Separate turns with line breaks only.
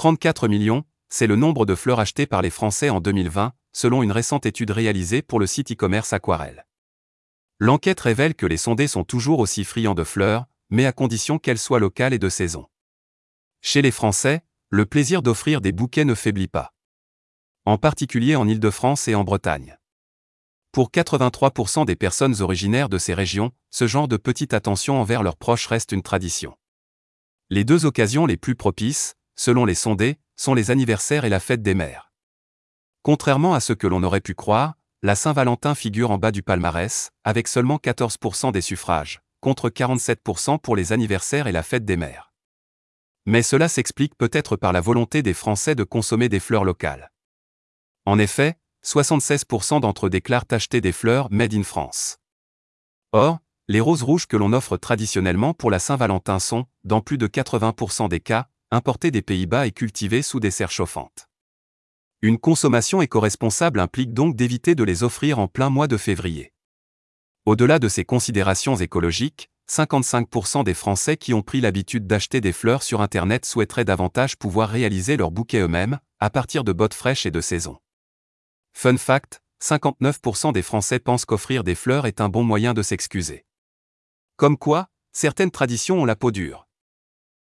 34 millions, c'est le nombre de fleurs achetées par les Français en 2020, selon une récente étude réalisée pour le site e-commerce Aquarelle. L'enquête révèle que les sondés sont toujours aussi friands de fleurs, mais à condition qu'elles soient locales et de saison. Chez les Français, le plaisir d'offrir des bouquets ne faiblit pas. En particulier en Île-de-France et en Bretagne. Pour 83% des personnes originaires de ces régions, ce genre de petite attention envers leurs proches reste une tradition. Les deux occasions les plus propices, selon les sondés, sont les anniversaires et la fête des mères. Contrairement à ce que l'on aurait pu croire, la Saint-Valentin figure en bas du palmarès, avec seulement 14% des suffrages, contre 47% pour les anniversaires et la fête des mères. Mais cela s'explique peut-être par la volonté des Français de consommer des fleurs locales. En effet, 76% d'entre eux déclarent acheter des fleurs made in France. Or, les roses rouges que l'on offre traditionnellement pour la Saint-Valentin sont, dans plus de 80% des cas, importées des Pays-Bas et cultivées sous des serres chauffantes. Une consommation éco-responsable implique donc d'éviter de les offrir en plein mois de février. Au-delà de ces considérations écologiques, 55% des Français qui ont pris l'habitude d'acheter des fleurs sur Internet souhaiteraient davantage pouvoir réaliser leur bouquet eux-mêmes, à partir de bottes fraîches et de saison. Fun fact, 59% des Français pensent qu'offrir des fleurs est un bon moyen de s'excuser. Comme quoi, certaines traditions ont la peau dure.